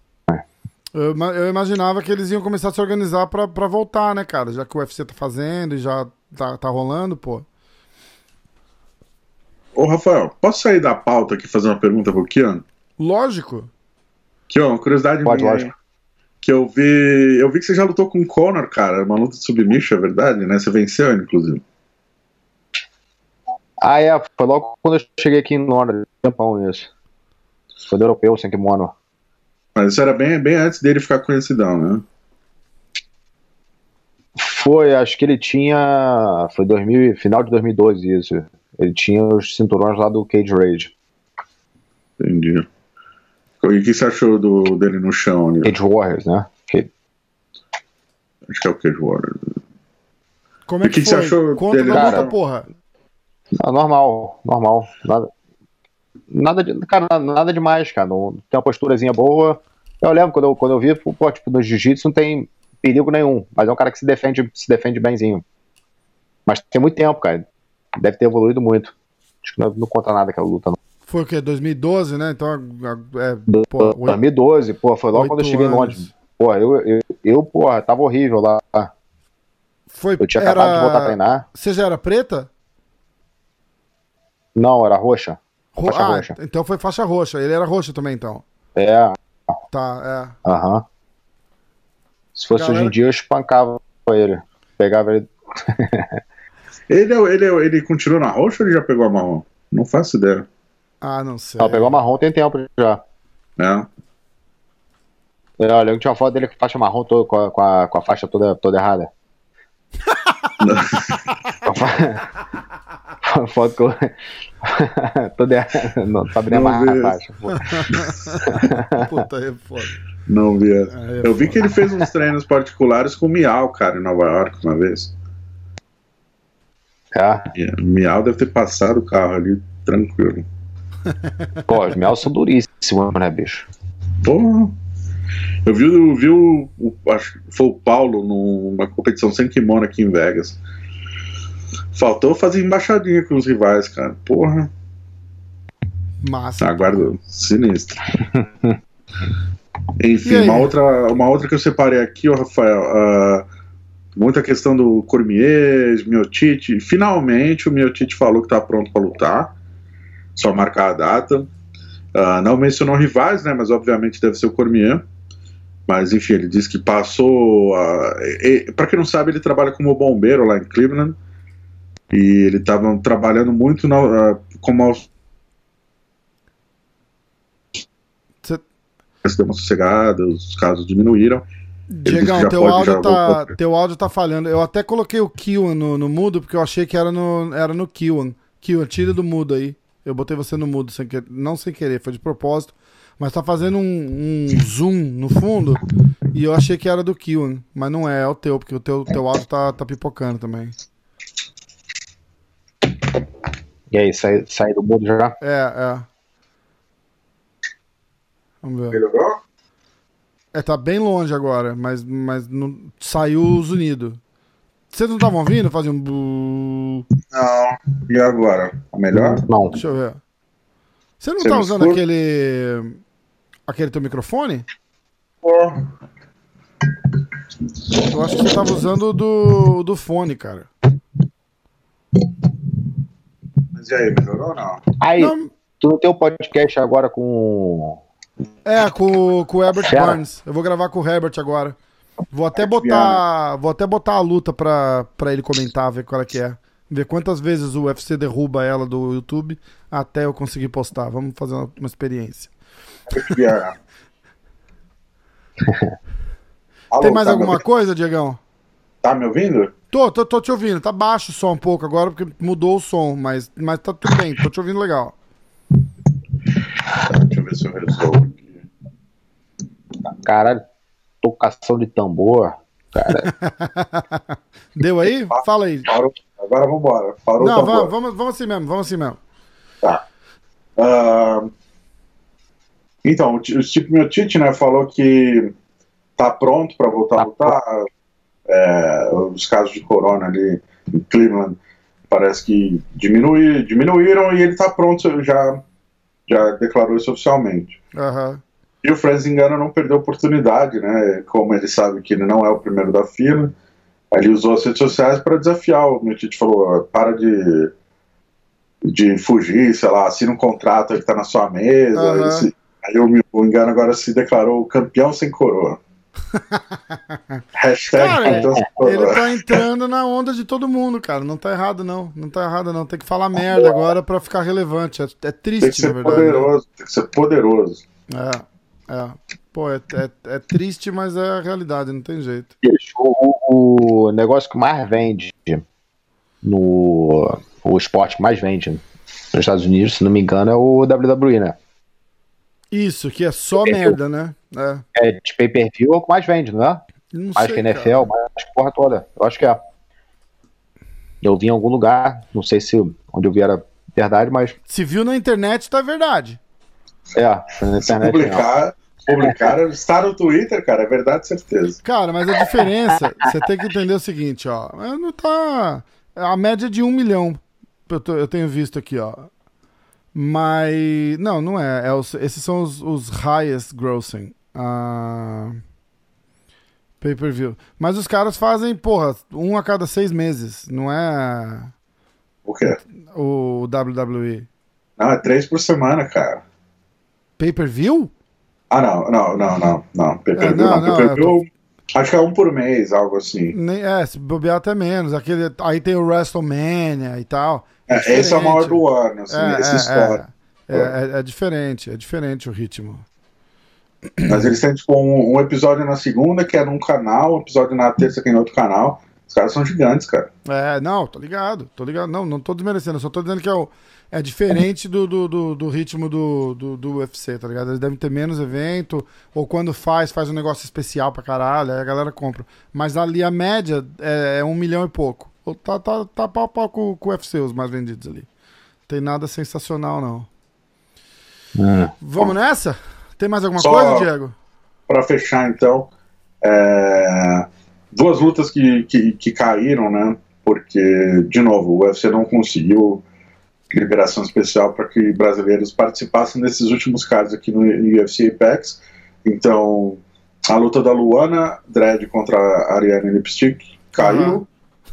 Eu, eu imaginava que eles iam começar a se organizar pra, pra voltar, né, cara? Já que o UFC tá fazendo e já tá, tá rolando, pô. Ô, Rafael, posso sair da pauta aqui e fazer uma pergunta pro Kian? Lógico. Uma curiosidade Pode, minha. Lógico. Que eu vi. Eu vi que você já lutou com o Conor, cara. Uma luta de submission, é verdade, né? Você venceu, inclusive. Ah, é. Foi logo quando eu cheguei aqui em Londres. Tempão isso. Foi do europeu, sem kimono. Mas isso era bem, bem antes dele ficar conhecidão, né? Foi, acho que ele tinha. Foi 2000, final de 2012 isso. Ele tinha os cinturões lá do Cage Rage. Entendi. E o que você achou do, dele no chão? Ali? Cage Warriors, né? Cage... Acho que é o Cage Warriors. Como é que, que, que você achou Conta dele? Cara, porra. Não, normal, normal. Nada, nada, de, cara, nada demais, cara. Não, tem uma posturazinha boa. Eu lembro quando eu, quando eu vi, pô, tipo, no jiu-jitsu não tem perigo nenhum. Mas é um cara que se defende, se defende benzinho. Mas tem muito tempo, cara deve ter evoluído muito. Acho que não, não conta nada aquela luta. Não. Foi o quê? 2012, né? Então é. Pô, 2012, pô, foi logo quando eu cheguei em Londres. Pô, eu, eu, eu, porra, tava horrível lá. Foi, eu tinha era... acabado de voltar a treinar. Você já era preta? Não, era roxa. Ro... Faixa ah, roxa. Então foi faixa roxa. Ele era roxa também, então. É. Tá, é. Aham. Uhum. Se fosse Galera... hoje em dia, eu espancava ele. Pegava ele. [LAUGHS] Ele, é ele, é ele continua na roxa ou ele já pegou a marrom? Não faço ideia. Ah, não sei. Ela pegou a marrom tem tempo já. É. é olha, eu tinha uma foto dele com faixa marrom todo, com, a, com, a, com a faixa toda, toda errada. [LAUGHS] foto com. [LAUGHS] toda errada. Não sabe nem amarrar a faixa. [LAUGHS] Puta, é foda. Não vi. É, é eu vi que ele fez uns treinos particulares com o Miau, cara, em Nova York uma vez. É. Miau deve ter passado o carro ali tranquilo. Pô, os miau são duríssimos, né, bicho? Porra. Eu vi, eu vi o, o, Acho que foi o Paulo numa competição sem kimono aqui em Vegas. Faltou fazer embaixadinha com os rivais, cara. Porra. Massa. Aguardo. Sinistro. [LAUGHS] Enfim, uma outra, uma outra que eu separei aqui, ó, Rafael. Uh, muita questão do Cormier, Miotite. Finalmente o Miotite falou que está pronto para lutar, só marcar a data. Uh, não mencionou rivais, né? Mas obviamente deve ser o Cormier. Mas enfim, ele disse que passou. Para quem não sabe, ele trabalha como bombeiro lá em Cleveland. E ele estava trabalhando muito na, uh, como. Cê... Deu uma sossegada, os casos diminuíram. Diegão, teu áudio, tá, teu áudio tá falhando. Eu até coloquei o Kiwan no, no mudo, porque eu achei que era no, era no Kiwan. Kiwan, tira do mudo aí. Eu botei você no mudo, sem querer, não sem querer, foi de propósito. Mas tá fazendo um, um zoom no fundo. E eu achei que era do Kiwan. Mas não é, é o teu, porque o teu, teu áudio tá, tá pipocando também. E aí, sai, sai do mudo já? É, é. Vamos ver. Melhorou? É, tá bem longe agora, mas, mas não, saiu os unidos. Vocês não estavam ouvindo? Fazia um. Não. E agora? Tá melhor? Não. Deixa eu ver. Você não Você tá usando escuta? aquele. aquele teu microfone? Porra. Eu acho que você tava usando do, do fone, cara. Mas e aí, melhorou ou não? Aí, não... tu não tem um podcast agora com é, com, com o Herbert Fera. Burns. Eu vou gravar com o Herbert agora. Vou até botar. Vou até botar a luta pra, pra ele comentar, ver qual é que é. Ver quantas vezes o UFC derruba ela do YouTube até eu conseguir postar. Vamos fazer uma, uma experiência. [LAUGHS] Alô, Tem mais tá alguma coisa, Diegão? Tá me ouvindo? Tô, tô, tô te ouvindo. Tá baixo som um pouco agora porque mudou o som, mas, mas tá tudo bem. Tô te ouvindo legal. Tá, deixa eu ver se eu resolvo aqui. Caralho, tocação de tambor. Cara, [LAUGHS] Deu aí? Fala aí. Parou. Agora vambora. Parou Não, vamos, vamos, vamos assim mesmo, vamos assim mesmo. Tá. Ah, então, o Steve Miocic, né, falou que tá pronto para voltar a Tá lutar. É, os casos de corona ali em Cleveland parece que diminui, diminuíram e ele tá pronto, já, já declarou isso oficialmente. Aham. E o Francis Engano não perdeu a oportunidade, né? Como ele sabe que ele não é o primeiro da fila, ele usou as redes sociais para desafiar. O Miocic falou: "Ó, para de, de fugir, sei lá, assina um contrato aí que tá na sua mesa. Aham. Ele se- aí o, o Engano agora se declarou campeão sem coroa. [LAUGHS] Hashtag Cara, Ele tá entrando na onda de todo mundo, cara. Não tá errado, não. Não tá errado, não. Tem que falar merda agora pra ficar relevante. É, é Tem que triste, na ser verdade. né? poderoso, tem que ser poderoso. É, é. Pô, é, é, é triste, mas é a realidade, não tem jeito. o, o negócio que mais vende no. O esporte que mais vende nos Estados Unidos, se não me engano, é o WWE, né? Isso, que é só merda, né? É. É de pay-per-view é o que mais vende, não é? Não Mais sei, que NFL, cara. mais que porra toda. Eu acho que é. Eu vi em algum lugar, não sei se onde eu vi era verdade, mas Se viu na internet, tá verdade. É, na não. publicar, publicar, [LAUGHS] está no Twitter, cara, é verdade, certeza. Cara, mas a diferença, você tem que entender o seguinte, ó. Não tá. A média é de um milhão. Eu, tô- eu tenho visto aqui, ó. Mas. Não, não é. é os- esses são os, os highest grossing. Ah, Pay-per-view. Mas os caras fazem, porra, um a cada seis meses. Não é O quê? o WWE. Não, é três por semana, cara. Pay-per-view? Ah, não, não, não, não, não. Pay-per-view, É, não, não. Pay-per-view, acho que é um por mês, algo assim. É, se bobear até menos. Aquele, aí tem o WrestleMania e tal. É, esse é o maior do ano, assim, É, essa é, história. É, é, é diferente, é diferente o ritmo. Mas eles têm, tipo, um, um episódio na segunda, que é num canal, um episódio na terça, que é em outro canal. Os caras são gigantes, cara. É, não, tô ligado, tô ligado. Não, não tô desmerecendo, só tô dizendo que é, o, é diferente do, do, do, do ritmo do, do, do UFC, tá ligado? Eles devem ter menos evento, ou quando faz, faz um negócio especial pra caralho, aí a galera compra. Mas ali a média é, é um milhão e pouco. Ou Tá, tá, tá pau a pau com, com o UFC, os mais vendidos ali. Tem nada sensacional, não. Hum. Vamos nessa? Tem mais alguma Só- coisa, Diego? Pra fechar, então, é, duas lutas que, que, que caíram, né? Porque, de novo, o UFC não conseguiu liberação especial para que brasileiros participassem desses últimos cards aqui no UFC Apex. Então, a luta da Luana Dredd contra a Ariane Lipstick caiu. Aham.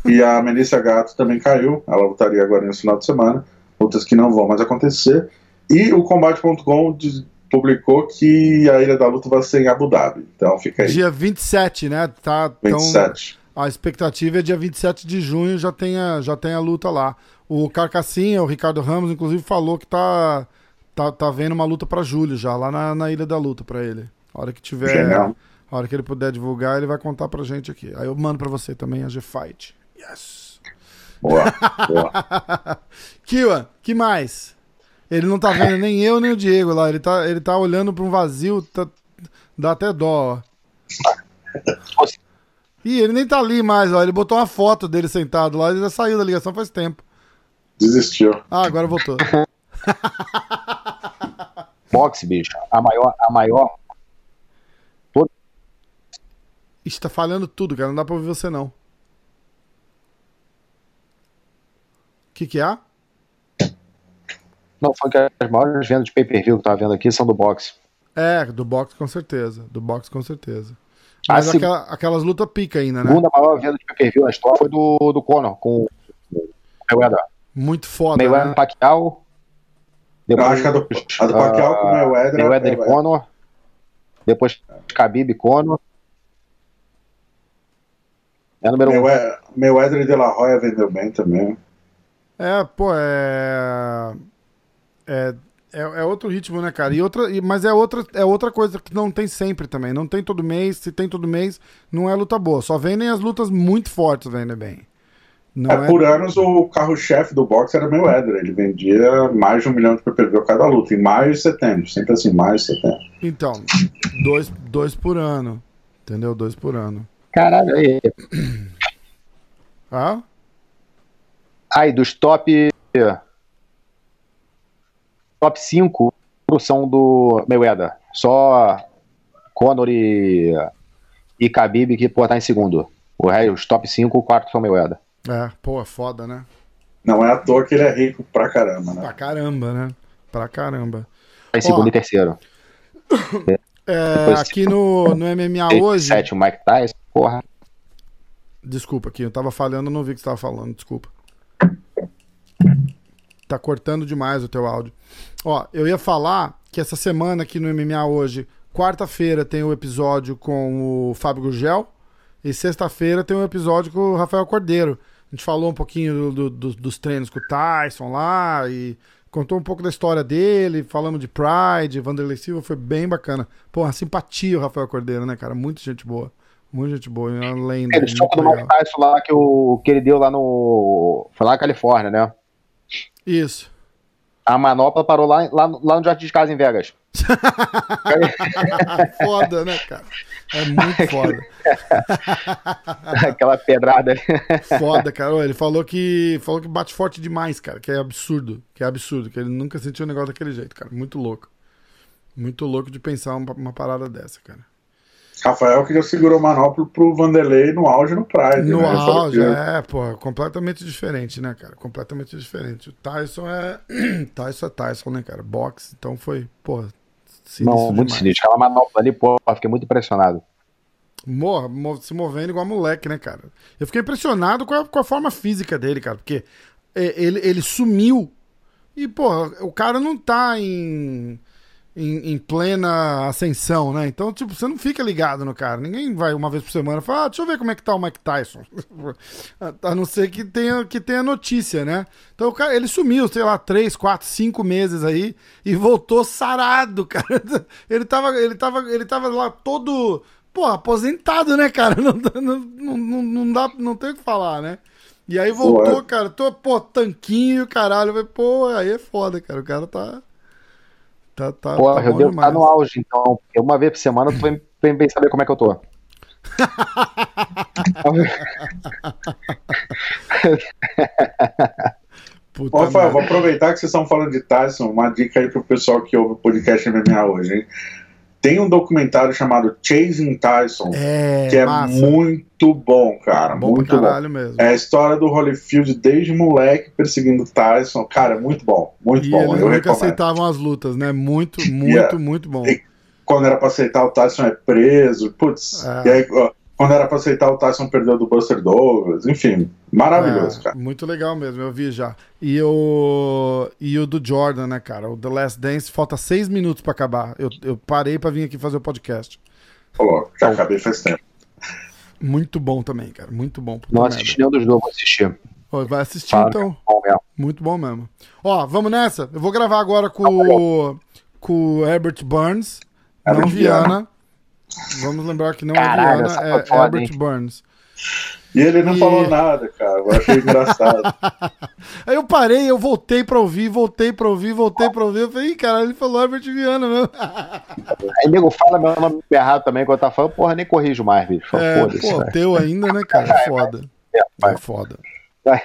E a Melissa Gato também caiu. Ela lutaria agora nesse final de semana. Lutas que não vão mais acontecer. E o Combate.com publicou que a Ilha da Luta vai ser em Abu Dhabi. Então fica aí. Dia 27, né? Tá, então, 27. a expectativa é dia 27 de junho já tem a, já tem a luta lá. O Carcassinha, o Ricardo Ramos, inclusive, falou que tá, tá, tá vendo uma luta pra julho já, lá na, na Ilha da Luta pra ele. A hora que tiver. Genial. A hora que ele puder divulgar, ele vai contar pra gente aqui. Aí eu mando pra você também a G-Fight. Yes! Boa, boa. [LAUGHS] Kiwa, que mais? Ele não tá vendo nem eu nem o Diego lá. Ele tá, ele tá olhando pra um vazio. tá- dá até dó, ó. Ih, ele nem tá ali mais, ó. Ele botou uma foto dele sentado lá. Ele já saiu da ligação faz tempo. Desistiu. Ah, agora voltou. [LAUGHS] Boxe, bicho. A maior, a maior. Ixi, tá falhando tudo, cara. Não dá pra ouvir você, não. O que que é? Não, foi que as maiores vendas de pay-per-view que eu tava vendo aqui são do boxe. É, do boxe com certeza. Do boxe com certeza. A Mas aquela- aquelas lutas pica ainda, A né? segunda maior venda de pay-per-view na história foi do, do Conor, com o Mayweather. Muito foda, Mayweather né? Pacquiao. Eu acho que a do, a do Pacquiao com o Mayweather. Mayweather é- e Conor. Depois Khabib e Conor. É número um. Mayweather, Mayweather e De La Hoya vendeu bem também. É, pô, é. É, é, é outro ritmo, né, cara? E outra, e- mas é outra, é outra coisa que não tem sempre também. Não tem todo mês. Se tem todo mês, não é luta boa. Só vendem as lutas muito fortes, vendem bem. Não É, por anos o carro-chefe do boxe era Mayweather. Ele vendia mais de um milhão de PPV a cada luta, em maio e setembro. Sempre assim, maio e setembro. Então, dois, dois por ano. Entendeu? Dois por ano. Caralho, aí. Ah? Aí, dos top. Top 5 são do Mayweather. Só Conor e. E Khabib que pô, tá em segundo. O resto, os top 5, 4 são Mayweather. É, pô, é foda, né? Não é à toa que ele é rico pra caramba, né? Pra caramba, né? Pra caramba. Tá em segundo Ó. e terceiro. [COUGHS] É, aqui no, no MMA hoje. Sétimo, Mike Tyson. Porra. Desculpa, aqui, eu tava falhando, não vi o que você tava falando, desculpa. Tá cortando demais o teu áudio. Ó, eu ia falar que essa semana aqui no MMA hoje, quarta-feira tem o episódio com o Fábio Gurgel e sexta-feira tem o episódio com o Rafael Cordeiro. A gente falou um pouquinho do- do- dos treinos com o Tyson lá e contou um pouco da história dele, falamos de Pride, Vanderlei Silva, foi bem bacana. Pô, uma simpatia o Rafael Cordeiro, né, cara? Muito gente boa. Muito gente boa, é uma lenda. Aquele muito soco do Mike. Tyson lá que, o, que ele deu lá no. Foi lá na Califórnia, né? Isso. A manopla parou lá, lá, lá no Jardim de Casa em Vegas. [LAUGHS] foda, né, cara? É muito foda. [LAUGHS] Aquela pedrada ali. Foda, cara. Ele falou que falou que bate forte demais, cara. Que é absurdo. Que é absurdo. Que ele nunca sentiu um negócio daquele jeito, cara. Muito louco. Muito louco de pensar uma, uma parada dessa, cara. Rafael que já segurou o manopla pro Vanderlei no auge no Pride. No né? Auge, é, pô, completamente diferente, né, cara? Completamente diferente. O Tyson é. [CLEARS THROAT] Tyson é Tyson, né, cara? Boxe, então foi, pô, sinistro Não, muito demais. sinistro. Aquela manopla ali, pô, fiquei muito impressionado. Morra, mo- se movendo igual moleque, né, cara? Eu fiquei impressionado com a, com a forma física dele, cara, porque é, ele, ele sumiu e, porra, o cara não tá em, em, em plena ascensão, né? Então, tipo, você não fica ligado no cara. Ninguém vai uma vez por semana e fala, ah, deixa eu ver como é que tá o Mike Tyson. [LAUGHS] A não ser que tenha, que tenha notícia, né? Então, o cara, ele sumiu, sei lá, três, quatro, cinco meses aí e voltou sarado, [LAUGHS] cara. Ele tava, ele tava, ele tava lá todo, pô, aposentado, né, cara? [LAUGHS] Não, não, não, não, dá, não tem o que falar, né? E aí voltou, Ué. cara, tô, pô, tanquinho, caralho. Pô, aí é foda, cara. O cara tá. Tá, tá, Porra, tá eu devo estar demais. no auge, então. Uma vez por semana tu vem, vem bem saber como é que eu tô. [LAUGHS] Puta Rafael, vou aproveitar que vocês estão falando de Tyson, uma dica aí pro pessoal que ouve o podcast MMA hoje, hein? Tem um documentário chamado Chasing Tyson, É, que é massa. muito bom, cara. bom muito bom. mesmo. É a história do Holyfield desde moleque perseguindo Tyson. Cara, é muito bom, muito e bom. eles Eu nunca recomendo. aceitavam as lutas, né? Muito, [LAUGHS] muito, Yeah. muito bom. E- Quando era pra aceitar, o Tyson é preso. Putz. É. E aí, quando era pra aceitar, o Tyson perdeu do Buster Douglas. Enfim, maravilhoso, É, cara. Muito legal mesmo, eu vi já. E o, e o do Jordan, né, cara? O The Last Dance, falta seis minutos pra acabar. Eu, eu parei pra vir aqui fazer o podcast. Falou, já acabei faz tempo. Muito bom também, cara. Muito bom. Não assisti nenhum dos dois, vou assistir. Vai assistir Fala, então. Bom mesmo. Muito bom mesmo. Ó, vamos nessa? Eu vou gravar agora com, o- com o Herbert Burns, Herbert não Viana. Vamos lembrar que não Caralho, é Viana, foi é foda, Herbert hein? Burns. E ele não E- falou nada, cara. Eu achei engraçado. [LAUGHS] Aí eu parei, eu voltei pra ouvir, voltei pra ouvir, voltei pra ouvir. Eu falei, Ih, cara, ele falou Herbert Viana mesmo. [LAUGHS] Aí nego fala meu nome errado também quando tá falando, porra, nem corrijo mais, bicho. Fala, É, pô, teu ainda, né, cara? [LAUGHS] É foda. vai. É foda. Vai.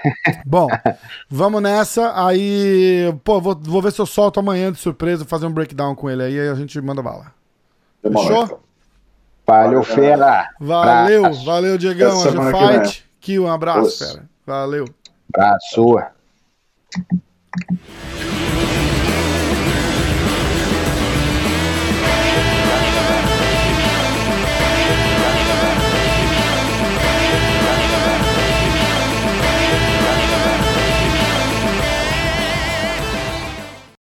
Bom, vamos nessa. Aí, pô, vou, vou ver se eu solto amanhã de surpresa, fazer um breakdown com ele aí, aí a gente manda bala. Demorou, Fechou? então. Valeu, fera. Valeu, valeu, Diegão. Hoje que fight. Que um abraço, Osso. fera. Valeu. Abraço.